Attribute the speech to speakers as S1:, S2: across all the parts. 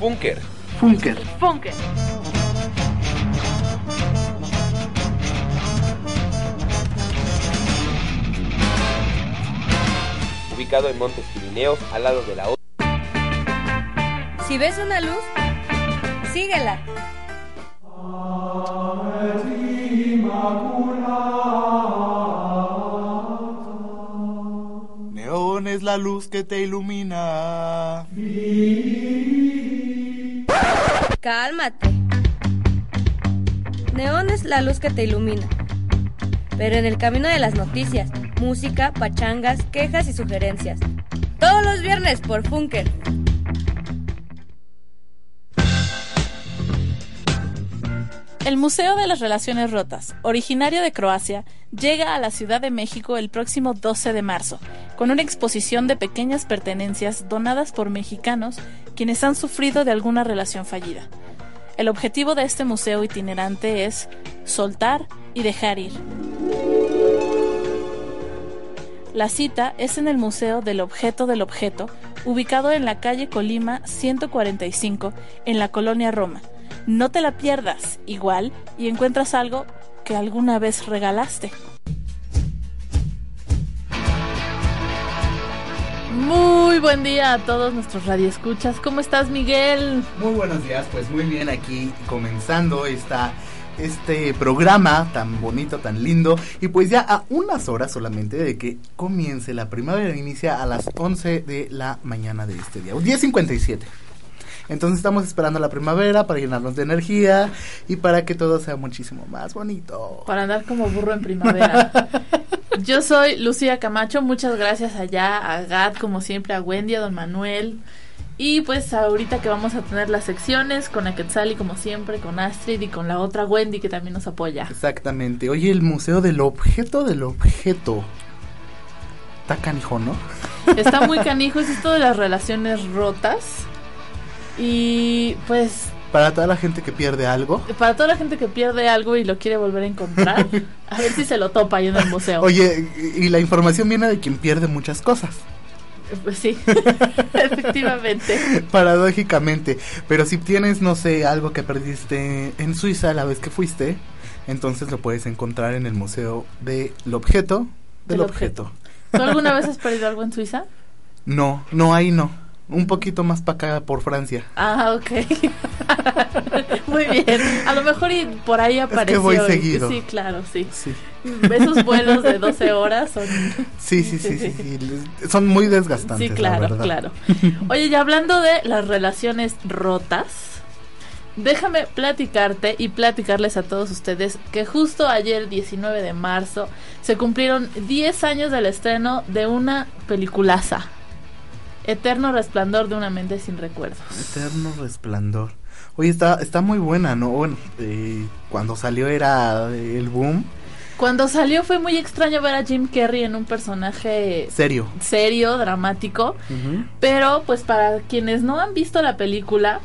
S1: Funker.
S2: Funker.
S3: Funker.
S1: Ubicado en Montes Pirineos, al lado de la otra.
S4: Si ves una luz, síguela.
S2: Neón es la luz que te ilumina.
S4: Cálmate. Neón es la luz que te ilumina. Pero en el camino de las noticias, música, pachangas, quejas y sugerencias. Todos los viernes por Funker.
S5: El Museo de las Relaciones Rotas, originario de Croacia, llega a la Ciudad de México el próximo 12 de marzo, con una exposición de pequeñas pertenencias donadas por mexicanos quienes han sufrido de alguna relación fallida. El objetivo de este museo itinerante es soltar y dejar ir. La cita es en el Museo del Objeto del Objeto, ubicado en la calle Colima 145, en la colonia Roma. No te la pierdas, igual, y encuentras algo que alguna vez regalaste. Muy buen día a todos nuestros radioescuchas. ¿Cómo estás, Miguel?
S2: Muy buenos días, pues muy bien aquí comenzando esta este programa tan bonito, tan lindo. Y pues ya a unas horas solamente de que comience la primavera, inicia a las 11 de la mañana de este día, 10.57. Entonces estamos esperando la primavera para llenarnos de energía y para que todo sea muchísimo más bonito.
S5: Para andar como burro en primavera. Yo soy Lucía Camacho, muchas gracias allá a Gat, como siempre, a Wendy, a Don Manuel. Y pues ahorita que vamos a tener las secciones con Aquetzali como siempre, con Astrid y con la otra Wendy que también nos apoya.
S2: Exactamente. Oye, el Museo del Objeto del Objeto. Está canijo, ¿no?
S5: Está muy canijo, es esto de las relaciones rotas. Y pues
S2: Para toda la gente que pierde algo.
S5: para toda la gente que pierde algo y lo quiere volver a encontrar, a ver si se lo topa ahí en el museo.
S2: Oye, y la información viene de quien pierde muchas cosas.
S5: Pues sí, efectivamente.
S2: Paradójicamente. Pero si tienes, no sé, algo que perdiste en Suiza la vez que fuiste, entonces lo puedes encontrar en el Museo del Objeto del,
S5: Del
S2: objeto.
S5: ¿Tú alguna vez has perdido algo en Suiza?
S2: No, no, ahí no. Un poquito más para acá por Francia.
S5: Ah, ok. Muy bien. A lo mejor y por ahí apareció.
S2: voy seguido.
S5: Sí, claro, sí.
S2: Sí.
S5: Esos vuelos de 12 horas son...
S2: Sí, sí, sí, sí, sí. Son muy desgastantes.
S5: Sí,
S2: la
S5: claro,
S2: verdad.
S5: claro. Oye, ya hablando de las relaciones rotas, déjame platicarte y platicarles a todos ustedes que justo ayer, 19 de marzo, se cumplieron 10 años del estreno de una peliculaza. Eterno resplandor de una mente sin recuerdos.
S2: Eterno resplandor. Oye, está, está muy buena, ¿no? Bueno, eh, cuando salió era el boom.
S5: Cuando salió fue muy extraño ver a Jim Carrey en un personaje
S2: Serio.
S5: serio, dramático. Pero pues para quienes no han visto la película,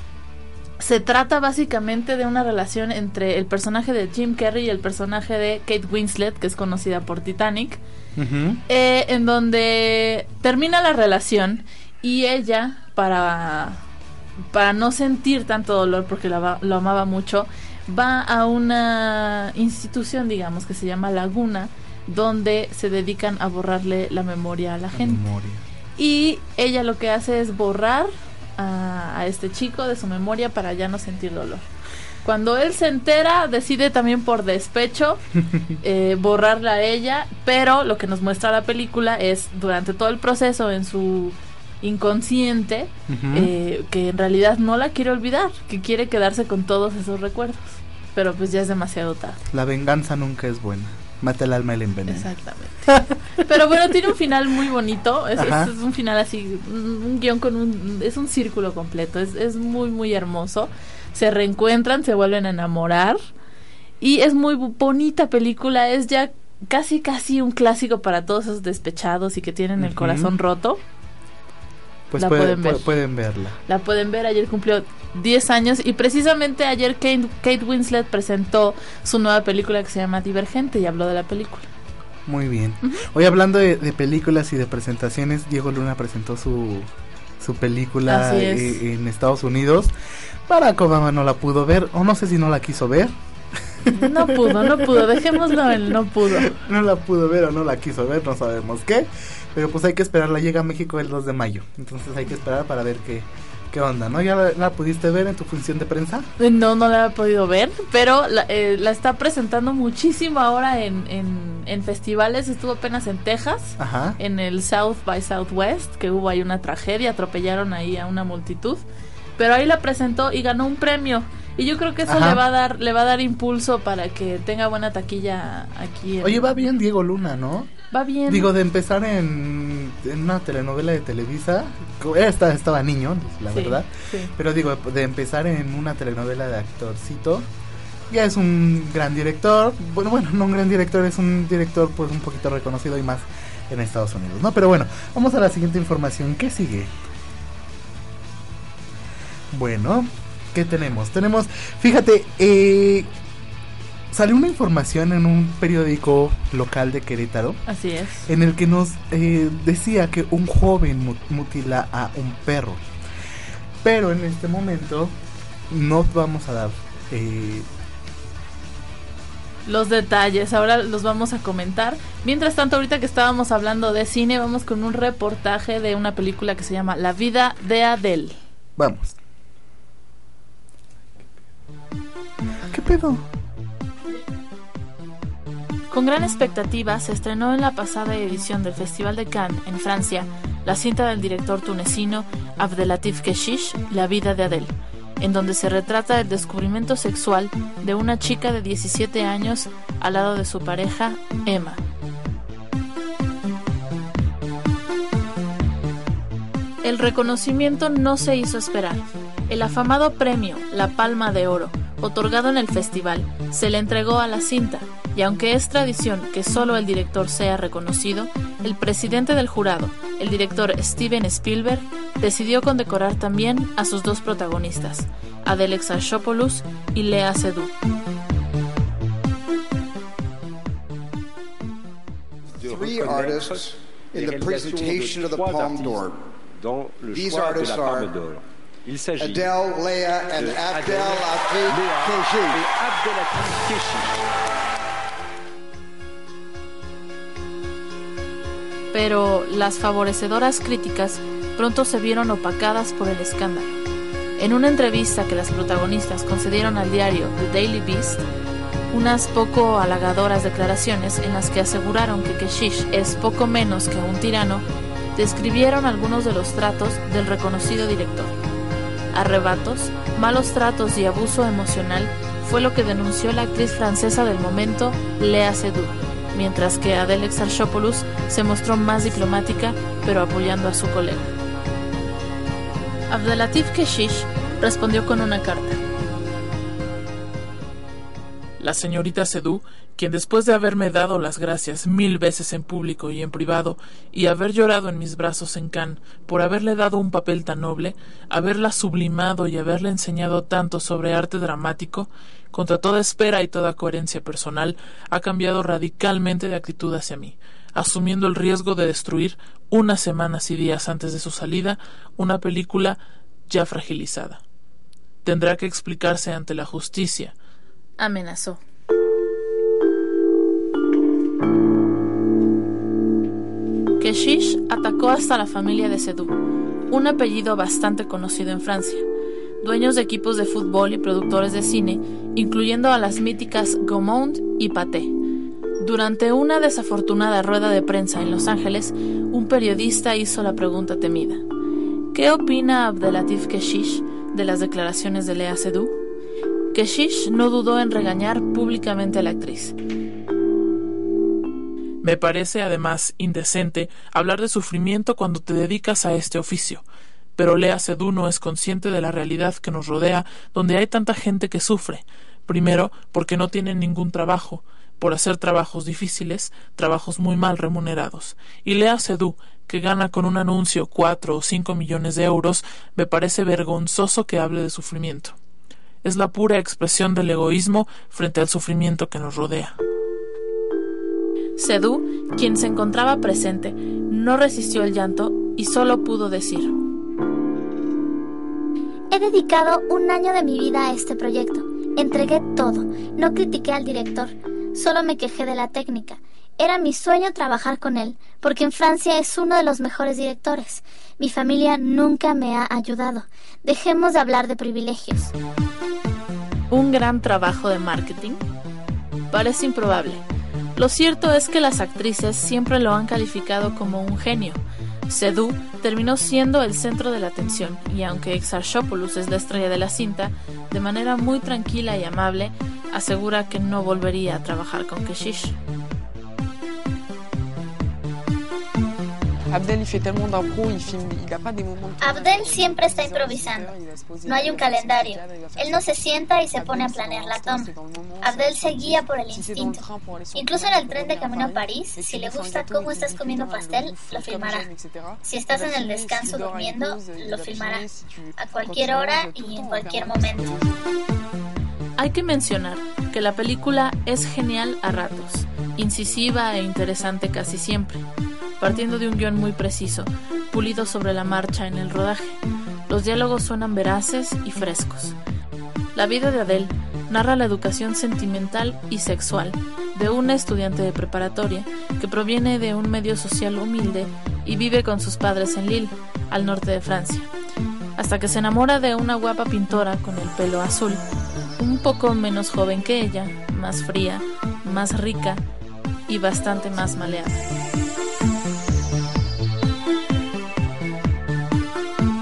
S5: se trata básicamente de una relación entre el personaje de Jim Carrey y el personaje de Kate Winslet, que es conocida por Titanic, eh, en donde termina la relación y ella, para, para no sentir tanto dolor, porque la va- lo amaba mucho, va a una institución, digamos, que se llama Laguna, donde se dedican a borrarle la memoria a la gente.
S2: Memoria.
S5: Y ella lo que hace es borrar a, a este chico de su memoria para ya no sentir dolor. Cuando él se entera, decide también por despecho eh, borrarla a ella, pero lo que nos muestra la película es durante todo el proceso en su inconsciente eh, que en realidad no la quiere olvidar, que quiere quedarse con todos esos recuerdos. Pero pues ya es demasiado tarde.
S2: La venganza nunca es buena. Mata el alma y la envenena.
S5: Exactamente. Pero bueno, tiene un final muy bonito. Es,
S2: Ajá.
S5: es- es un final así, un, guion con un... Es un círculo completo. Es, es muy, muy hermoso. Se reencuentran, se vuelven a enamorar. Y es muy bonita película. Es ya casi, casi un clásico para todos esos despechados y que tienen el corazón roto.
S2: Pues
S5: La
S2: puede-
S5: pueden ver.
S2: pu- pueden verla.
S5: La pueden ver, ayer cumplió 10 años y precisamente ayer Kate, Kate Winslet presentó su nueva película que se llama Divergente y habló de la película.
S2: Muy bien. Hoy hablando de, de películas y de presentaciones, Diego Luna presentó su su película
S5: Así es.
S2: en Estados Unidos. Barack Obama no la pudo ver, o no sé si no la quiso ver.
S5: No pudo, no pudo, dejémoslo en no pudo.
S2: No la pudo ver o no la quiso ver, no sabemos qué. Pero pues hay que esperarla, llega a México el 2 de mayo. Entonces hay que esperar para ver qué, qué onda, ¿no? ¿Ya la, la pudiste ver en tu función de prensa?
S5: No, no la he podido ver, pero la, eh, la está presentando muchísimo ahora en, en, en festivales. Estuvo apenas en Texas,
S2: Ajá.
S5: en el South by Southwest, que hubo ahí una tragedia, atropellaron ahí a una multitud. Pero ahí la presentó y ganó un premio. Y yo creo que eso
S2: Ajá.
S5: le va a dar le va a dar impulso para que tenga buena taquilla aquí. en-
S2: Oye, va bien Diego Luna, ¿no?
S5: Va bien.
S2: Digo, de empezar en, en una telenovela de Televisa, esta- estaba niño, la
S5: Sí,
S2: verdad,
S5: sí.
S2: pero digo, de empezar en una telenovela de actorcito, ya es un gran director, bueno, bueno, no un gran director, es un director pues un poquito reconocido y más en Estados Unidos, ¿no? Pero bueno, vamos a la siguiente información, ¿qué sigue? Bueno, ¿qué tenemos? Tenemos, fíjate, eh, salió una información en un periódico local de Querétaro,
S5: Así es.
S2: en el que nos eh, decía que un joven mu- mutila a un perro. Pero en este momento no vamos a dar... eh,
S5: los detalles, ahora los vamos a comentar. Mientras tanto, ahorita que estábamos hablando de cine, vamos con un reportaje de una película que se llama La vida de Adele.
S2: vamos. ¿Qué pedo?
S5: Con gran expectativa se estrenó en la pasada edición del Festival de Cannes en Francia la cinta del director tunecino Abdelatif Keshish, La vida de Adele, en donde se retrata el descubrimiento sexual de una chica de 17 años al lado de su pareja, Emma. El reconocimiento no se hizo esperar. El afamado premio La Palma de Oro, otorgado en el festival, se le entregó a la cinta, y aunque es tradición que solo el director sea reconocido, el presidente del jurado, el director Steven Spielberg, decidió condecorar también a sus dos protagonistas, Adele Exarchopoulos y Lea Seydoux.
S3: three artists in the presentation of the Palme d'Or These artists are.
S6: Il s'agit
S3: Adele, Leah, and
S6: de
S3: Abdel Keshi.
S5: pero las favorecedoras críticas pronto se vieron opacadas por el escándalo. En una entrevista que las protagonistas concedieron al diario The Daily Beast, unas poco halagadoras declaraciones en las que aseguraron que Keshish es poco menos que un tirano, describieron algunos de los tratos del reconocido director. Arrebatos, malos tratos y abuso emocional fue lo que denunció la actriz francesa del momento, Lea Seydoux, mientras que Adele Exarchopoulos se mostró más diplomática, pero apoyando a su colega. Abdelatif Keshish respondió con una carta.
S7: La señorita Sedú, quien después de haberme dado las gracias mil veces en público y en privado, y haber llorado en mis brazos en Cannes por haberle dado un papel tan noble, haberla sublimado y haberle enseñado tanto sobre arte dramático, contra toda espera y toda coherencia personal, ha cambiado radicalmente de actitud hacia mí, asumiendo el riesgo de destruir, unas semanas y días antes de su salida, una película ya fragilizada. Tendrá que explicarse ante la justicia,
S5: Amenazó. Keshish atacó hasta la familia de Sedou, un apellido bastante conocido en Francia, dueños de equipos de fútbol y productores de cine, incluyendo a las míticas Gaumont y Pathé. Durante una desafortunada rueda de prensa en Los Ángeles, un periodista hizo la pregunta temida. ¿Qué opina Abdelatif Keshish de las declaraciones de Lea Seydoux? Keshish no dudó en regañar públicamente a la actriz.
S7: Me parece además indecente hablar de sufrimiento cuando te dedicas a este oficio. Pero Lea Sedú no es consciente de la realidad que nos rodea, donde hay tanta gente que sufre. Primero, porque no tienen ningún trabajo, por hacer trabajos difíciles, trabajos muy mal remunerados. Y Lea Sedú, que gana con un anuncio cuatro o cinco millones de euros, me parece vergonzoso que hable de sufrimiento. Es la pura expresión del egoísmo frente al sufrimiento que nos rodea.
S5: Sedú, quien se encontraba presente, no resistió el llanto y solo pudo decir:
S8: He dedicado un año de mi vida a este proyecto. Entregué todo. No critiqué al director. Solo me quejé de la técnica. Era mi sueño trabajar con él, porque en Francia es uno de los mejores directores. Mi familia nunca me ha ayudado. Dejemos de hablar de privilegios.
S9: ¿Un gran trabajo de marketing? Parece improbable. Lo cierto es que las actrices siempre lo han calificado como un genio. Sedú terminó siendo el centro de la atención y aunque Exarchopoulos es la estrella de la cinta, de manera muy tranquila y amable, asegura que no volvería a trabajar con Keshish.
S10: Abdel Abdel
S8: siempre está improvisando. No hay un calendario. Él no se sienta y se pone a planear la toma. Abdel se guía por el instinto. Incluso en el tren de camino a París, si le gusta cómo estás comiendo pastel, lo filmará. Si estás en el descanso durmiendo, lo filmará. A cualquier hora y en cualquier momento.
S9: Hay que mencionar que la película es genial a ratos, incisiva e interesante casi siempre partiendo de un guion muy preciso, pulido sobre la marcha en el rodaje. Los diálogos suenan veraces y frescos. La vida de Adele narra la educación sentimental y sexual de una estudiante de preparatoria que proviene de un medio social humilde y vive con sus padres en Lille, al norte de Francia, hasta que se enamora de una guapa pintora con el pelo azul, un poco menos joven que ella, más fría, más rica y bastante más maleada.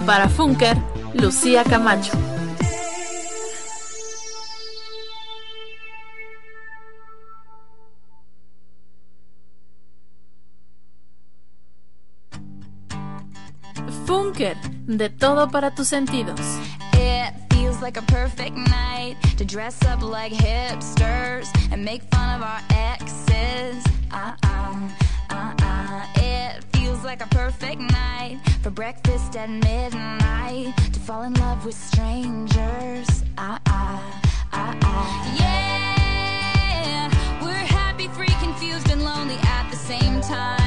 S9: Para Funker, Lucía Camacho. Funker, de todo para tus sentidos. It feels like a perfect night to dress up like hipsters and make fun of our exes. Uh -uh, uh it feels like a perfect night for breakfast at midnight to fall in love with strangers. Ah, ah, ah, ah. Yeah, we're happy, free, confused, and lonely at the same time.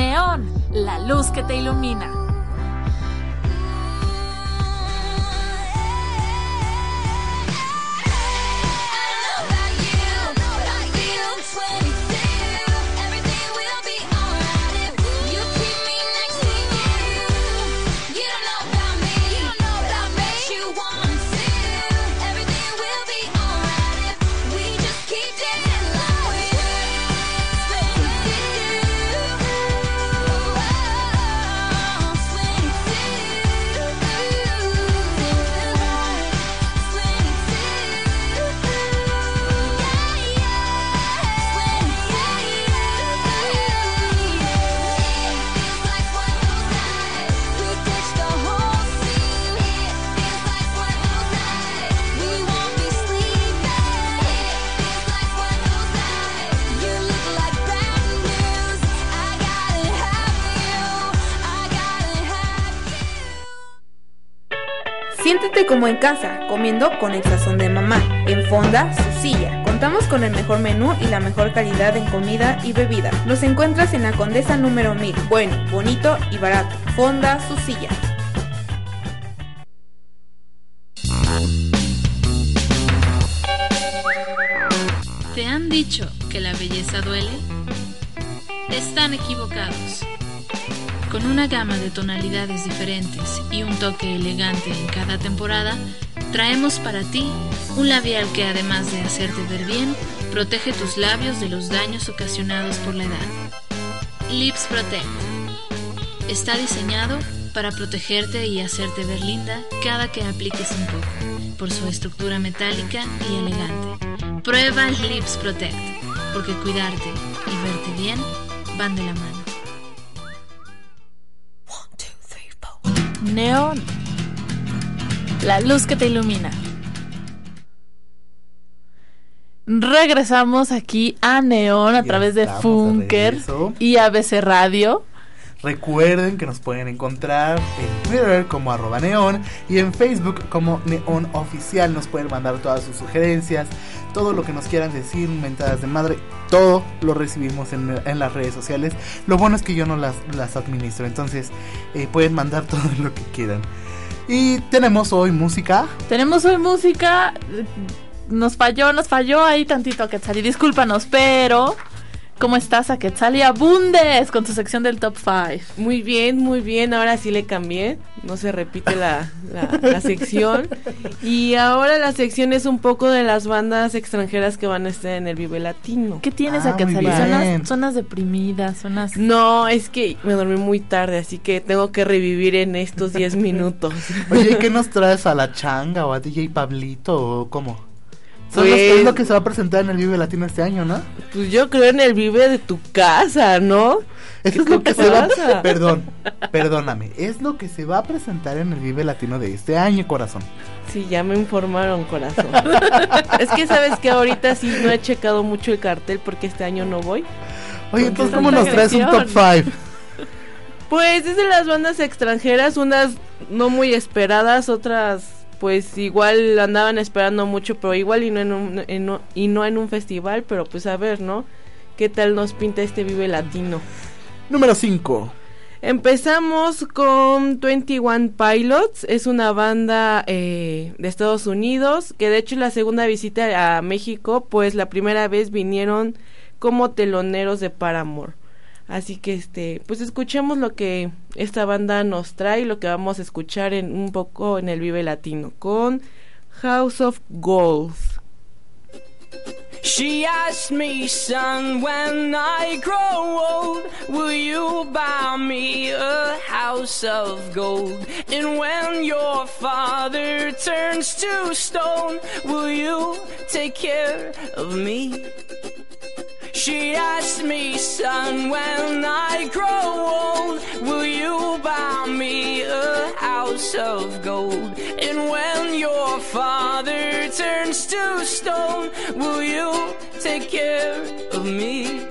S9: Neón, la luz que te
S11: ilumina. Como en casa, comiendo con el sazón de mamá. En Fonda, su silla. Contamos con el mejor menú y la mejor calidad en comida y bebida. Nos encuentras en la Condesa número 1000. Bueno, bonito y barato. Fonda, su silla.
S12: ¿Te han dicho que la belleza duele? Están equivocados. Con una gama de tonalidades diferentes y un toque elegante en cada temporada, traemos para ti un labial que además de hacerte ver bien, protege tus labios de los daños ocasionados por la edad. Lips Protect. Está diseñado para protegerte y hacerte ver linda cada que apliques un poco, por su estructura metálica y elegante. Prueba Lips Protect, porque cuidarte y verte bien van de la mano.
S5: Neón. La luz que te ilumina. Regresamos aquí a Neón a
S2: Ya
S5: través de Funker y ABC Radio.
S2: Recuerden que nos pueden encontrar en Twitter como arroba neón y en Facebook como neón oficial. Nos pueden mandar todas sus sugerencias, todo lo que nos quieran decir, mentadas de madre, todo lo recibimos en, en las redes sociales. Lo bueno es que yo no las, las administro, entonces eh, pueden mandar todo lo que quieran. Y tenemos hoy música.
S5: Tenemos hoy música. Nos falló, nos falló ahí tantito a Quetzali. Discúlpanos, pero. ¿Cómo estás a Quetzali Abundes con tu sección del top 5?
S13: Muy bien, muy bien. Ahora sí le cambié. No se repite la, la, la sección. Y ahora la sección es un poco de las bandas extranjeras que van a estar en el Vive Latino.
S5: ¿Qué tienes
S2: Ah,
S5: a
S2: muy
S5: Quetzali?
S2: bien.
S5: Zonas, zonas deprimidas, zonas.
S13: No, es que me dormí muy tarde, así que tengo que revivir en estos 10 minutos.
S2: Oye, ¿qué nos traes a la changa o a DJ Pablito o cómo?
S13: Pues-
S2: es lo que se va a presentar en el Vive Latino este año, ¿no?
S13: Pues yo creo en el Vive de tu casa, ¿no?
S2: Eso es
S13: ¿Qué
S2: lo que se va
S13: pasa?
S2: Perdón, perdóname. Es lo que se va a presentar en el Vive Latino de este año, corazón.
S13: Sí, ya me informaron, corazón. es que sabes que ahorita sí no he checado mucho el cartel porque este año no voy.
S2: Oye, entonces, ¿cómo nos traes un top
S13: agresión.
S2: 5?
S13: Pues es de las bandas extranjeras, unas no muy esperadas, otras pues igual andaban esperando mucho, pero igual y no en un, en y no en un festival, pero pues a ver, ¿no? ¿Qué tal nos pinta este Vive Latino?
S2: Número 5.
S13: Empezamos con 21 Pilots, es una banda eh, de Estados Unidos, que de hecho la segunda visita a México, pues la primera vez vinieron como teloneros de Paramore. Así que este, pues escuchemos lo que esta banda nos trae, lo que vamos a escuchar en un poco en el Vive Latino con House of Gold.
S14: She asked me, son, when I grow old, will you buy me a house of gold? And when your father turns to stone, will you take care of me? She asked me, son, when I grow old, will you buy me a house of gold? And when your father turns to stone, will you take care of me?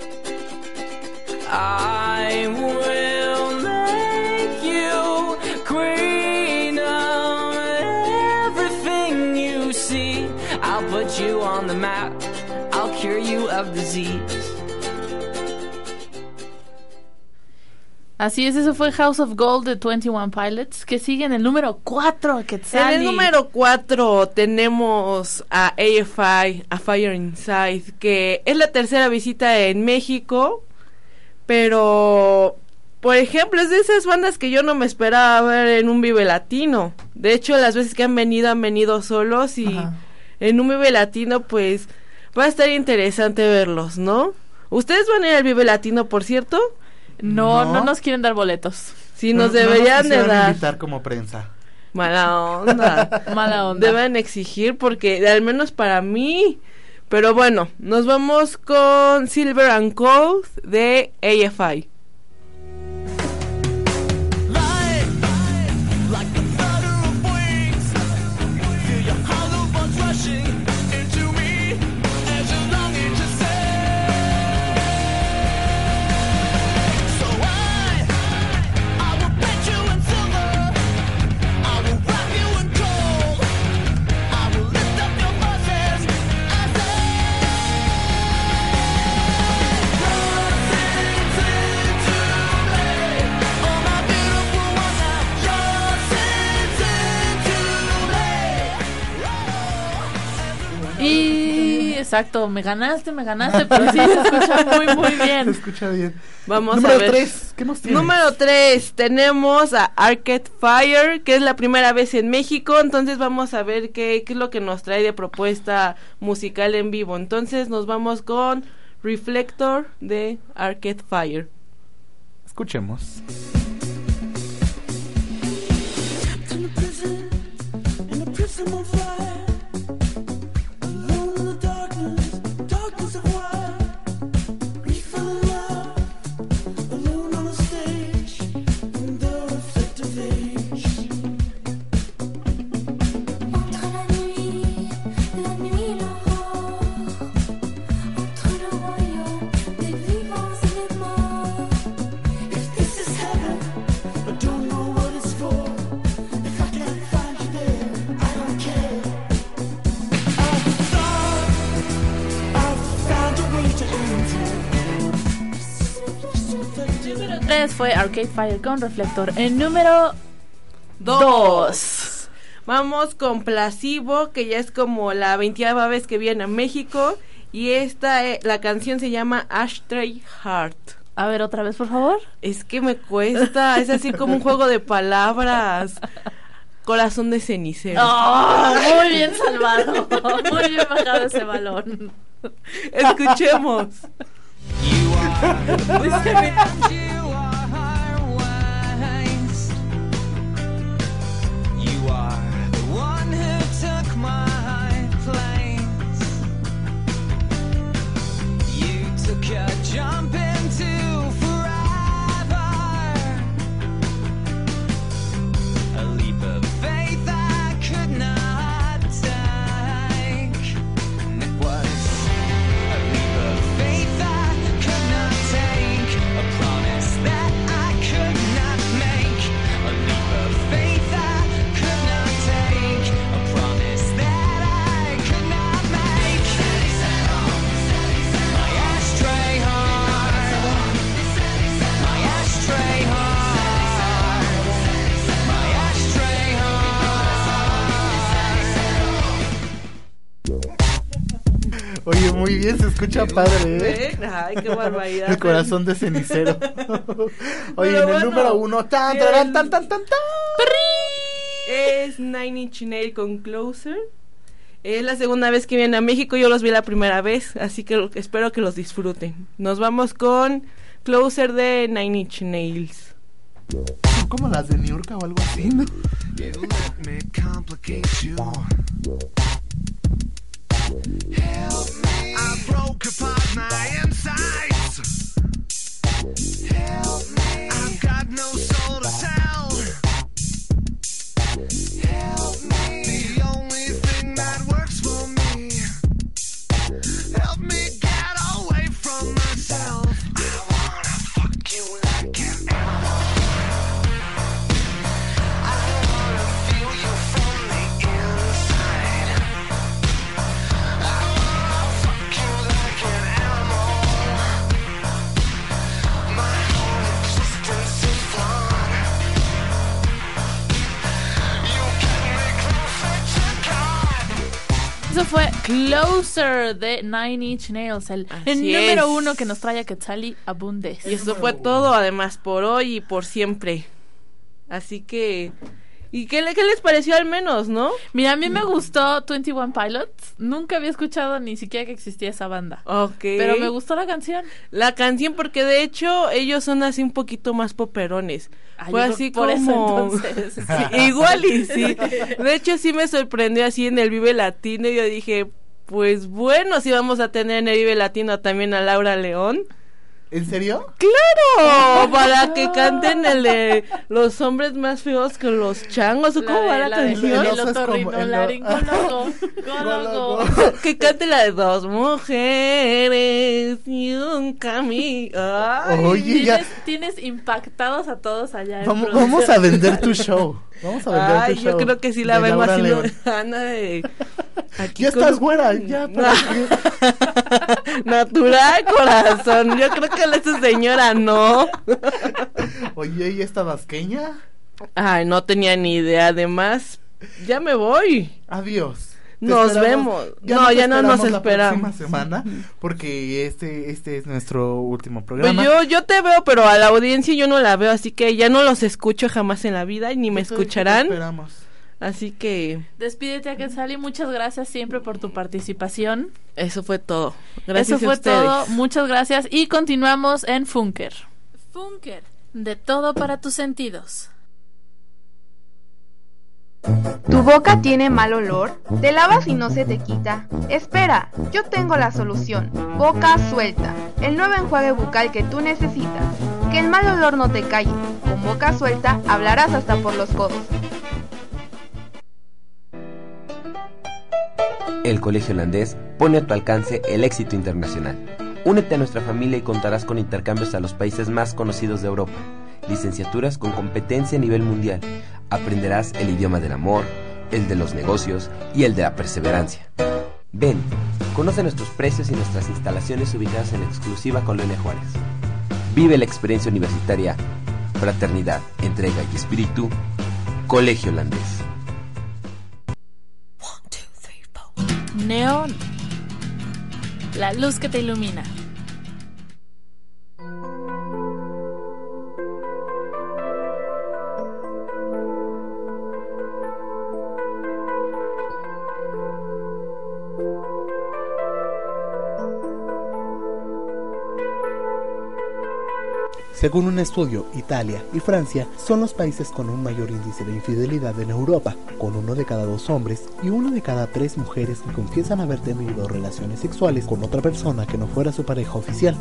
S14: I will make you queen of everything you see. I'll put you on the map. Cure you of disease.
S5: Así es, eso fue House of Gold de 21 Pilots, que sigue en el número 4,
S13: En el número 4 tenemos a AFI, a Fire Inside, que es la tercera visita en México, pero por ejemplo es de esas bandas que yo no me esperaba ver en un Vive Latino. De hecho, las veces que han venido han venido solos y
S5: Ajá.
S13: en un Vive Latino pues va a estar interesante verlos, ¿no? ¿Ustedes van a ir al Vive Latino, por cierto?
S5: No, no,
S2: No.
S5: nos quieren dar boletos.
S13: Sí, nos
S2: No- no
S13: deberían de dar.
S2: invitar como prensa.
S13: Mala onda.
S5: Mala onda.
S13: Deben exigir porque al menos para mí. Pero bueno, nos vamos con Silver and Gold de AFI.
S5: Exacto. Me ganaste, me ganaste, pero sí se escucha muy, muy
S2: Se
S5: bien.
S2: escucha bien.
S13: Vamos
S2: Número
S13: a ver.
S2: 3, ¿qué nos tienes?
S13: Número 3, tenemos a Arcade Fire, que es la primera vez en México, entonces vamos a ver qué, qué es lo que nos trae de propuesta musical en vivo. Entonces nos vamos con Reflector de Arcade Fire.
S2: Escuchemos.
S14: In a.
S5: 3 fue Arcade Fire con Reflector. En número 2.
S13: Vamos con Placebo, que ya es como la veintiava vez que viene a México. Y esta, eh, la canción se llama Ashtray Heart.
S5: A ver, otra vez, por favor.
S13: Es que me cuesta, es así como un juego de palabras. Corazón de cenicero.
S5: ¡Oh! Muy bien salvado. Muy bien bajado ese balón.
S13: Escuchemos.
S14: You You took a jump into
S2: Oye, muy bien, se escucha padre, ¿eh?
S13: ¿Eh? Ay, qué barbaridad.
S2: El corazón de cenicero. Oye,
S13: Pero
S2: en el
S13: bueno,
S2: número uno, tan, tan, tan, tan, tan.
S13: Es Nine Inch Nail con Closer. Es la segunda vez que vienen a México, yo los vi la primera vez, así que espero que los disfruten. Nos vamos con Closer de Nine Inch Nails.
S2: Son como las de New York o algo así. ¿no?
S14: I've got no soul to tell.
S5: Fue Closer de Nine Inch Nails, el, número
S13: es.
S5: uno que nos trae a Quetzali Abundes.
S13: Y eso fue todo, además, por hoy y por siempre. Así que... ¿Y qué, le- qué les pareció al menos, no?
S5: Mira, a mí me gustó 21 Pilots. Nunca había escuchado ni siquiera que existía esa banda.
S13: Ok.
S5: Pero me gustó la canción.
S13: La canción, porque de hecho ellos son así un poquito más poperones.
S5: Ah,
S13: Fue así
S5: por eso,
S13: como...
S5: entonces.
S13: Sí, igual y sí. De hecho sí me sorprendió así en el Vive Latino y yo dije, pues bueno, sí vamos a tener en el Vive Latino también a Laura León.
S2: ¿En serio?
S13: ¡Claro! Para que canten el de los hombres más feos que los changos. ¿O
S5: La
S13: ¿Cómo va
S5: de-
S13: la, canción? que cante la de dos mujeres y un camino. Ay.
S2: Oye, ya.
S5: Tienes, tienes impactados a todos allá.
S2: Vamos, a vender tu show. Vamos a vender
S13: Ay,
S2: tu
S13: yo
S2: show.
S13: creo que sí la vemos así. Anda de- aquí
S2: Ya estás
S13: un-
S2: güera, ya. para qué.
S13: Natural, corazón. Yo creo que esa señora no.
S2: Oye, ¿y esta vasqueña?
S13: Ay, no tenía ni idea. Además, ya me voy.
S2: Adiós.
S13: Nos vemos. No, ya no nos
S2: la
S13: esperamos.
S2: próxima semana porque este este es nuestro último
S13: Pues
S2: programa.
S13: yo, yo te veo, pero a la audiencia yo no la veo, así que ya no los escucho jamás en la vida y ni me escucharán.
S2: te esperamos.
S13: Así que
S5: Despídete a muchas gracias siempre por tu participación.
S13: eso fue todo. Gracias
S5: Eso fue
S13: a ustedes.
S5: todo. Muchas gracias y continuamos en Funker. Funker, de todo para tus sentidos.
S15: ¿Tu boca tiene mal olor? ¿Te lavas y no se te quita? Espera, yo tengo la solución. Boca suelta, el nuevo enjuague bucal que tú necesitas. Que el mal olor no te calle. Con boca suelta hablarás hasta por los codos.
S1: El Colegio Holandés pone a tu alcance el éxito internacional. Únete a nuestra familia y contarás con intercambios a los países más conocidos de Europa, licenciaturas con competencia a nivel mundial. Aprenderás el idioma del amor, el de los negocios y el de la perseverancia. Ven, conoce nuestros precios y nuestras instalaciones ubicadas en la exclusiva Colonia Juárez. Vive la experiencia universitaria, fraternidad, entrega y espíritu, Colegio Holandés.
S5: Neón. La luz que te ilumina.
S2: Según un estudio, Italia y Francia son los países con un mayor índice de infidelidad en Europa, con uno de cada dos hombres y una de cada tres mujeres que confiesan haber tenido relaciones sexuales con otra persona que no fuera su pareja oficial.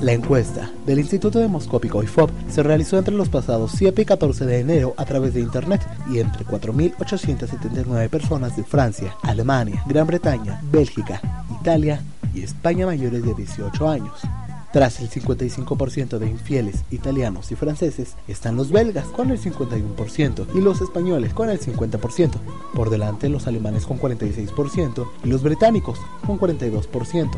S2: La encuesta del Instituto Demoscópico IFOP se realizó entre los pasados 7 y 14 de enero a través de Internet y entre 4.879 personas de Francia, Alemania, Gran Bretaña, Bélgica, Italia y España mayores de 18 años. Tras el 55% de infieles italianos y franceses están los belgas con el 51% y los españoles con el 50%. Por delante los alemanes con 46% y los británicos con 42%.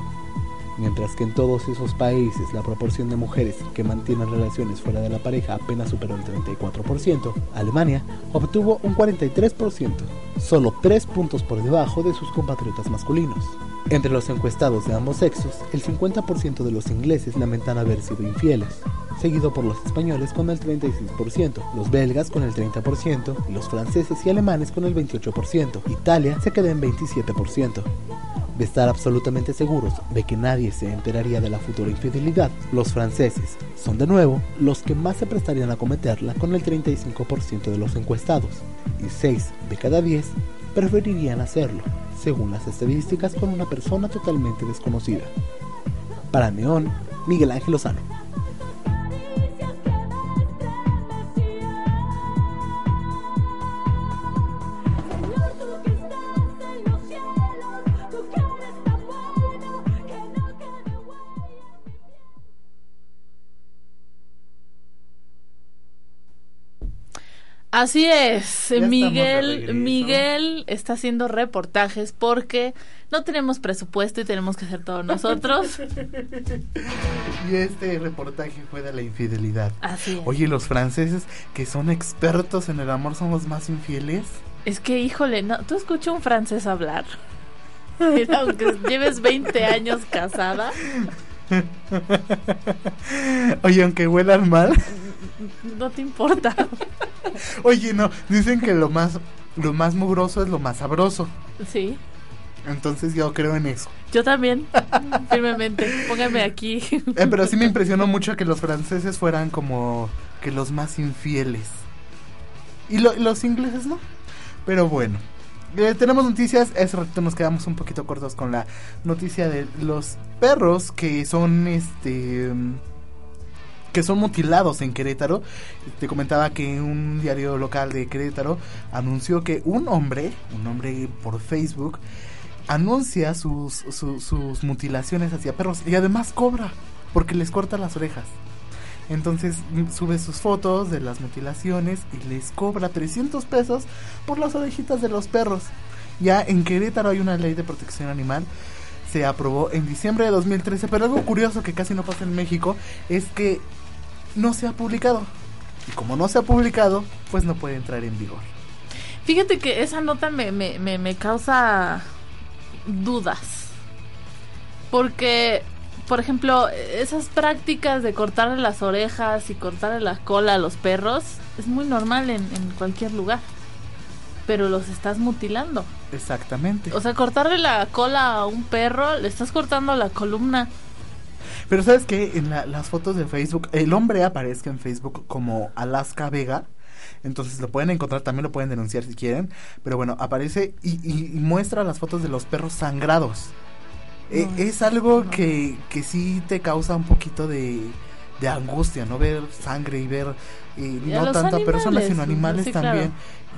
S2: Mientras que en todos esos países la proporción de mujeres que mantienen relaciones fuera de la pareja apenas superó el 34%, Alemania obtuvo un 43%, solo 3 puntos por debajo de sus compatriotas masculinos. Entre los encuestados de ambos sexos, el 50% de los ingleses lamentan haber sido infieles, seguido por los españoles con el 36%, los belgas con el 30% y los franceses y alemanes con el 28%. Italia se queda en 27%. De estar absolutamente seguros de que nadie se enteraría de la futura infidelidad, los franceses son de nuevo los que más se prestarían a cometerla con el 35% de los encuestados, y 6 de cada 10 preferirían hacerlo, según las estadísticas con una persona totalmente desconocida. Para Neón, Miguel Ángel Lozano.
S5: Así es, Miguel. Miguel está haciendo reportajes porque no tenemos presupuesto y tenemos que hacer todo nosotros.
S2: Y este reportaje fue de la infidelidad.
S5: Así es.
S2: Oye, los franceses que son expertos en el amor son los más infieles.
S5: Es que, híjole, no, ¿tú escuchas un francés hablar? Mira, aunque lleves 20 años casada,
S2: Oye, aunque huelan mal.
S5: no te importa.
S2: Oye, no, dicen que lo más lo más mugroso es lo más sabroso.
S5: Sí,
S2: Entonces yo creo en eso.
S5: yo también, firmemente. Póngame aquí.
S2: Eh, pero sí me impresionó mucho que los franceses fueran como que los más infieles. Y lo- los ingleses no. Pero bueno. Eh, tenemos noticias, hace ratito nos quedamos un poquito cortos con la noticia de los perros que son este que son mutilados en Querétaro. Te comentaba que un diario local de Querétaro anunció que un hombre, un hombre por Facebook, anuncia sus, su- sus mutilaciones hacia perros y además cobra porque les corta las orejas. Entonces mm, sube sus fotos de las mutilaciones y les cobra 300 pesos por las orejitas de los perros. Ya en Querétaro hay una ley de protección animal. Se aprobó en diciembre de 2013, pero algo curioso que casi no pasa en México es que no se ha publicado. Y como no se ha publicado, pues no puede entrar en vigor.
S5: Fíjate que esa nota me, me, me, me causa dudas. Porque, por ejemplo, esas prácticas de cortarle las orejas y cortarle la cola a los perros es muy normal en, en cualquier lugar. Pero los estás mutilando.
S2: Exactamente.
S5: O sea, cortarle la cola a un perro, le estás cortando la columna.
S2: Pero sabes que en la- las fotos de Facebook, el hombre aparezca en Facebook como Alaska Vega. Entonces lo pueden encontrar, también lo pueden denunciar si quieren. Pero bueno, aparece y, y- y muestra las fotos de los perros sangrados. Eh,
S5: No,
S2: es algo que, que sí te causa un poquito de, de angustia, ¿no? Ver sangre y ver eh,
S5: Y
S2: no tanto a personas, sino animales
S5: sí, claro.
S2: también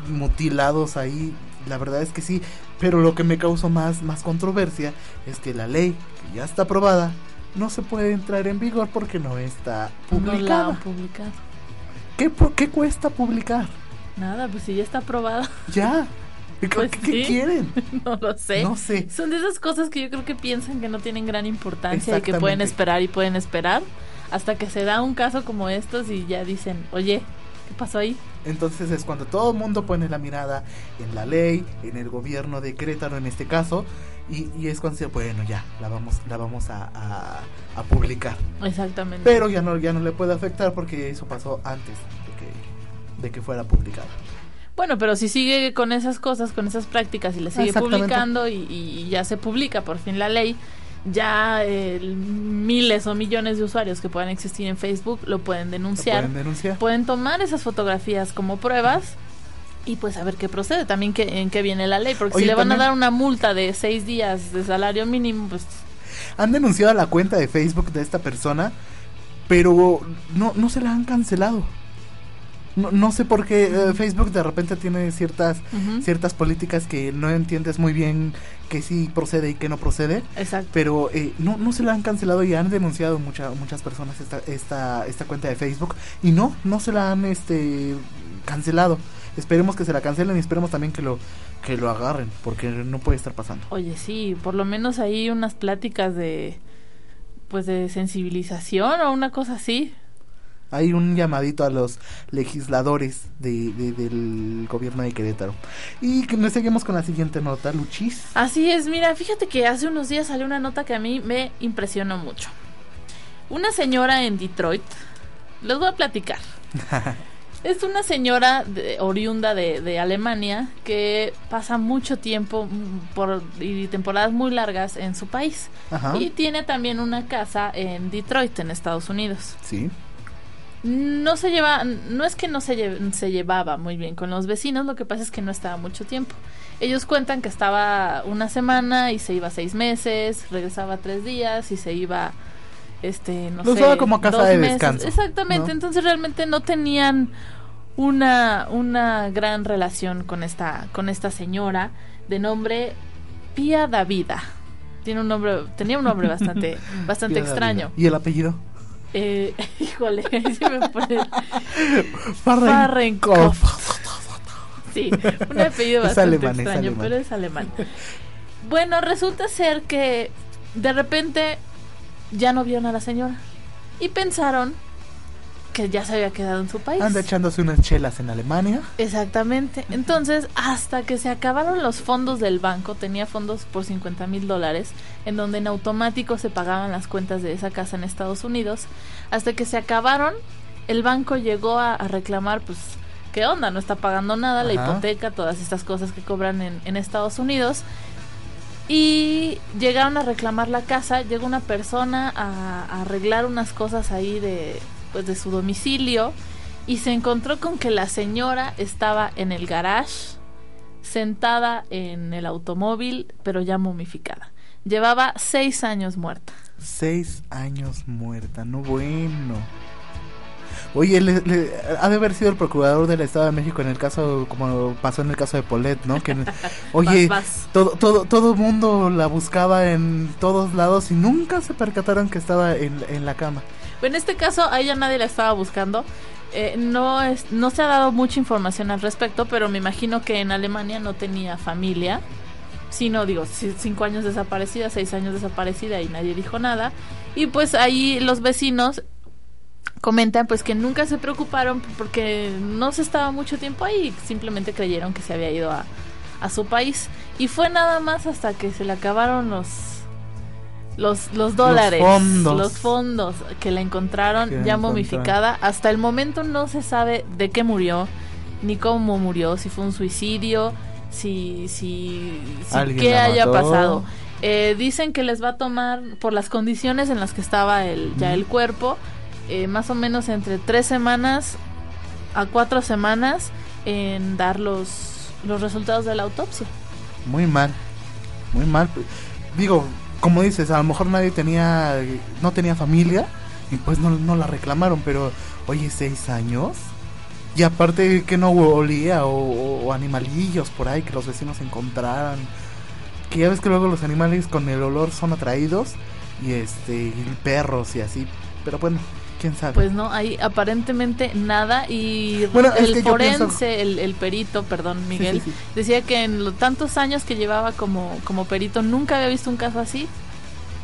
S2: mutilados ahí. La verdad es que sí. Pero lo que me causó más, más controversia es que la ley, que ya está aprobada, no se puede entrar en vigor porque no está
S5: No la
S2: publicada.
S5: han publicado.
S2: ¿Qué, pu- ¿Qué cuesta publicar?
S5: Nada, pues si ya está aprobada.
S2: Ya. ¿Qué,
S5: Pues
S2: qué
S5: sí.
S2: quieren?
S5: No lo sé.
S2: No sé.
S5: Son de esas cosas que yo creo que piensan que no tienen gran importancia y que pueden esperar y pueden esperar hasta que se da un caso como estos y ya dicen, oye, ¿qué pasó ahí?
S2: Entonces es cuando todo el mundo pone la mirada en la ley, en el gobierno de Querétaro en este caso, y, y es cuando se bueno ya, la vamos, la vamos a, a- a publicar.
S5: Exactamente.
S2: Pero ya no, ya no le puede afectar porque eso pasó antes de que, de que fuera publicada.
S5: Bueno, pero si sigue con esas cosas, con esas prácticas y le sigue publicando y, ya se publica por fin la ley, ya eh, miles o millones de usuarios que puedan existir en Facebook lo pueden denunciar.
S2: pueden denunciar.
S5: Pueden tomar esas fotografías como pruebas y pues a ver qué procede, también que, en qué viene la ley, porque
S2: Oye,
S5: si le van
S2: también-
S5: a dar una multa de seis días de salario mínimo, pues
S2: Han denunciado la cuenta de Facebook de esta persona, pero no, no se la han cancelado. No, no sé por qué eh, Facebook de repente tiene ciertas ciertas políticas que no entiendes muy bien que sí procede y que no procede.
S5: Exacto.
S2: Pero eh, no, no se la han cancelado y han denunciado mucha, muchas personas esta, esta, esta cuenta de Facebook y no, no se la han este cancelado. Esperemos que se la cancelen y esperemos también que lo que lo agarren porque no puede estar pasando.
S5: Oye, sí, por lo menos hay unas pláticas de pues de sensibilización o una cosa así.
S2: Hay un llamadito a los legisladores de, de- del gobierno de Querétaro. Y que nos seguimos con la siguiente nota, Luchis.
S5: Así es, mira, fíjate que hace unos días salió una nota que a mí me impresionó mucho. Una señora en Detroit, les voy a platicar. Es una señora de- oriunda de, de Alemania que pasa mucho tiempo mm, por, y temporadas muy largas en su país.
S2: Ajá.
S5: Y tiene también una casa en Detroit, en Estados Unidos.
S2: Sí.
S5: No se lleva, no es que no se, lle- se llevaba muy bien con los vecinos, lo que pasa es que no estaba mucho tiempo. Ellos cuentan que estaba una semana y se iba seis meses, regresaba tres días y se iba, este, no
S2: Lo
S5: sé,
S2: usaba como casa de
S5: meses.
S2: descanso,
S5: Exactamente,
S2: ¿no?
S5: entonces realmente no tenían una, una gran relación con esta, con esta señora de nombre Pía Davida. Tiene un nombre, tenía un nombre bastante, bastante extraño.
S2: ¿Y el apellido?
S5: Eh, híjole, sí me pone.
S2: Farrenkopf.
S5: Sí, un apellido bastante
S2: alemán,
S5: extraño, pero es alemán. Bueno, resulta ser que de repente ya no vieron a la señora y pensaron que ya se había quedado en su país.
S2: Anda echándose unas chelas en Alemania.
S5: Exactamente. Entonces, hasta que se acabaron los fondos del banco, tenía fondos por 50 mil dólares, en donde en automático se pagaban las cuentas de esa casa en Estados Unidos, hasta que se acabaron, el banco llegó a, a reclamar, pues, ¿qué onda? No está pagando nada, la hipoteca, todas estas cosas que cobran en, en Estados Unidos. Y llegaron a reclamar la casa, llegó una persona a, arreglar unas cosas ahí de, pues, de su domicilio y se encontró con que la señora estaba en el garage, sentada en el automóvil, pero ya momificada. Llevaba seis años muerta.
S2: Seis años muerta, no bueno. Oye, le- le- ha de haber sido el procurador del Estado de México en el caso, como pasó en el caso de Polet, ¿no? Que, oye,
S5: Vas, vas.
S2: todo todo todo mundo la buscaba en todos lados y nunca se percataron que estaba en, en la cama.
S5: En este caso, a ella nadie la estaba buscando. Eh, no, es, no se ha dado mucha información al respecto, pero me imagino que en Alemania no tenía familia. Sino, digo, ci- cinco años desaparecida, seis años desaparecida y nadie dijo nada. Y pues ahí los vecinos comentan pues que nunca se preocuparon porque no se estaba mucho tiempo ahí, simplemente creyeron que se había ido a, a su país. Y fue nada más hasta que se le acabaron los los, los dólares,
S2: fondos.
S5: los fondos que la encontraron ya momificada. Hasta el momento no se sabe de qué murió, ni cómo murió, si fue un suicidio, si, si, qué haya
S2: mató.
S5: pasado. Eh, dicen que les va a tomar, por las condiciones en las que estaba el, ya el cuerpo, eh, más o menos entre tres semanas a cuatro semanas en dar los, los resultados de la autopsia.
S2: Muy mal. Muy mal. Digo, como dices, a lo mejor nadie tenía. No tenía familia. Y pues no, no la reclamaron. Pero, oye, seis años. Y aparte que no olía. O, o animalillos por ahí que los vecinos encontraran. Que ya ves que luego los animales con el olor son atraídos. Y este. Y perros y así. Pero bueno, quién sabe.
S5: Pues no, hay aparentemente nada y
S2: Bueno, es
S5: el
S2: que
S5: forense,
S2: pienso-
S5: el, el perito, perdón Miguel,
S2: sí, sí.
S5: decía que en los tantos años que llevaba como, como perito nunca había visto un caso así.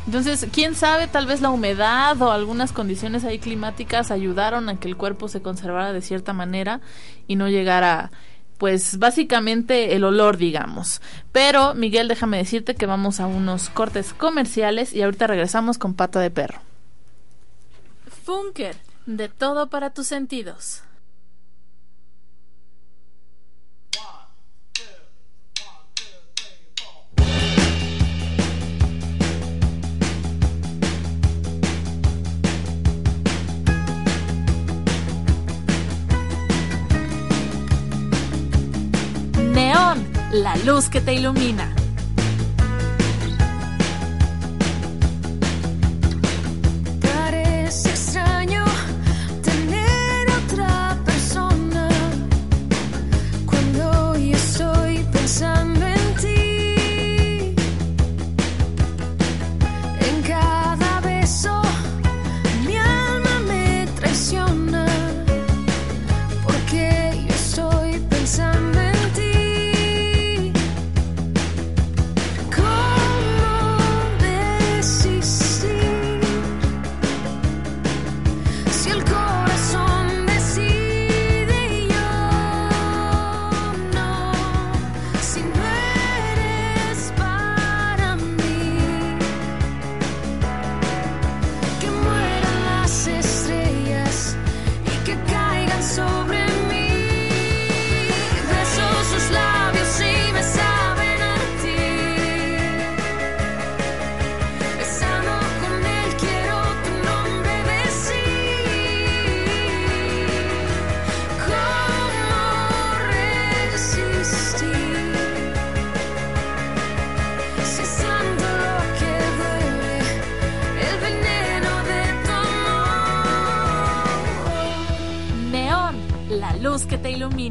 S5: Entonces, quién sabe, tal vez la humedad o algunas condiciones ahí climáticas ayudaron a que el cuerpo se conservara de cierta manera y no llegara, pues básicamente el olor, digamos. Pero, Miguel, déjame decirte que vamos a unos cortes comerciales y ahorita regresamos con pata de perro. Funker, de todo para tus sentidos. Neón, la luz que te ilumina.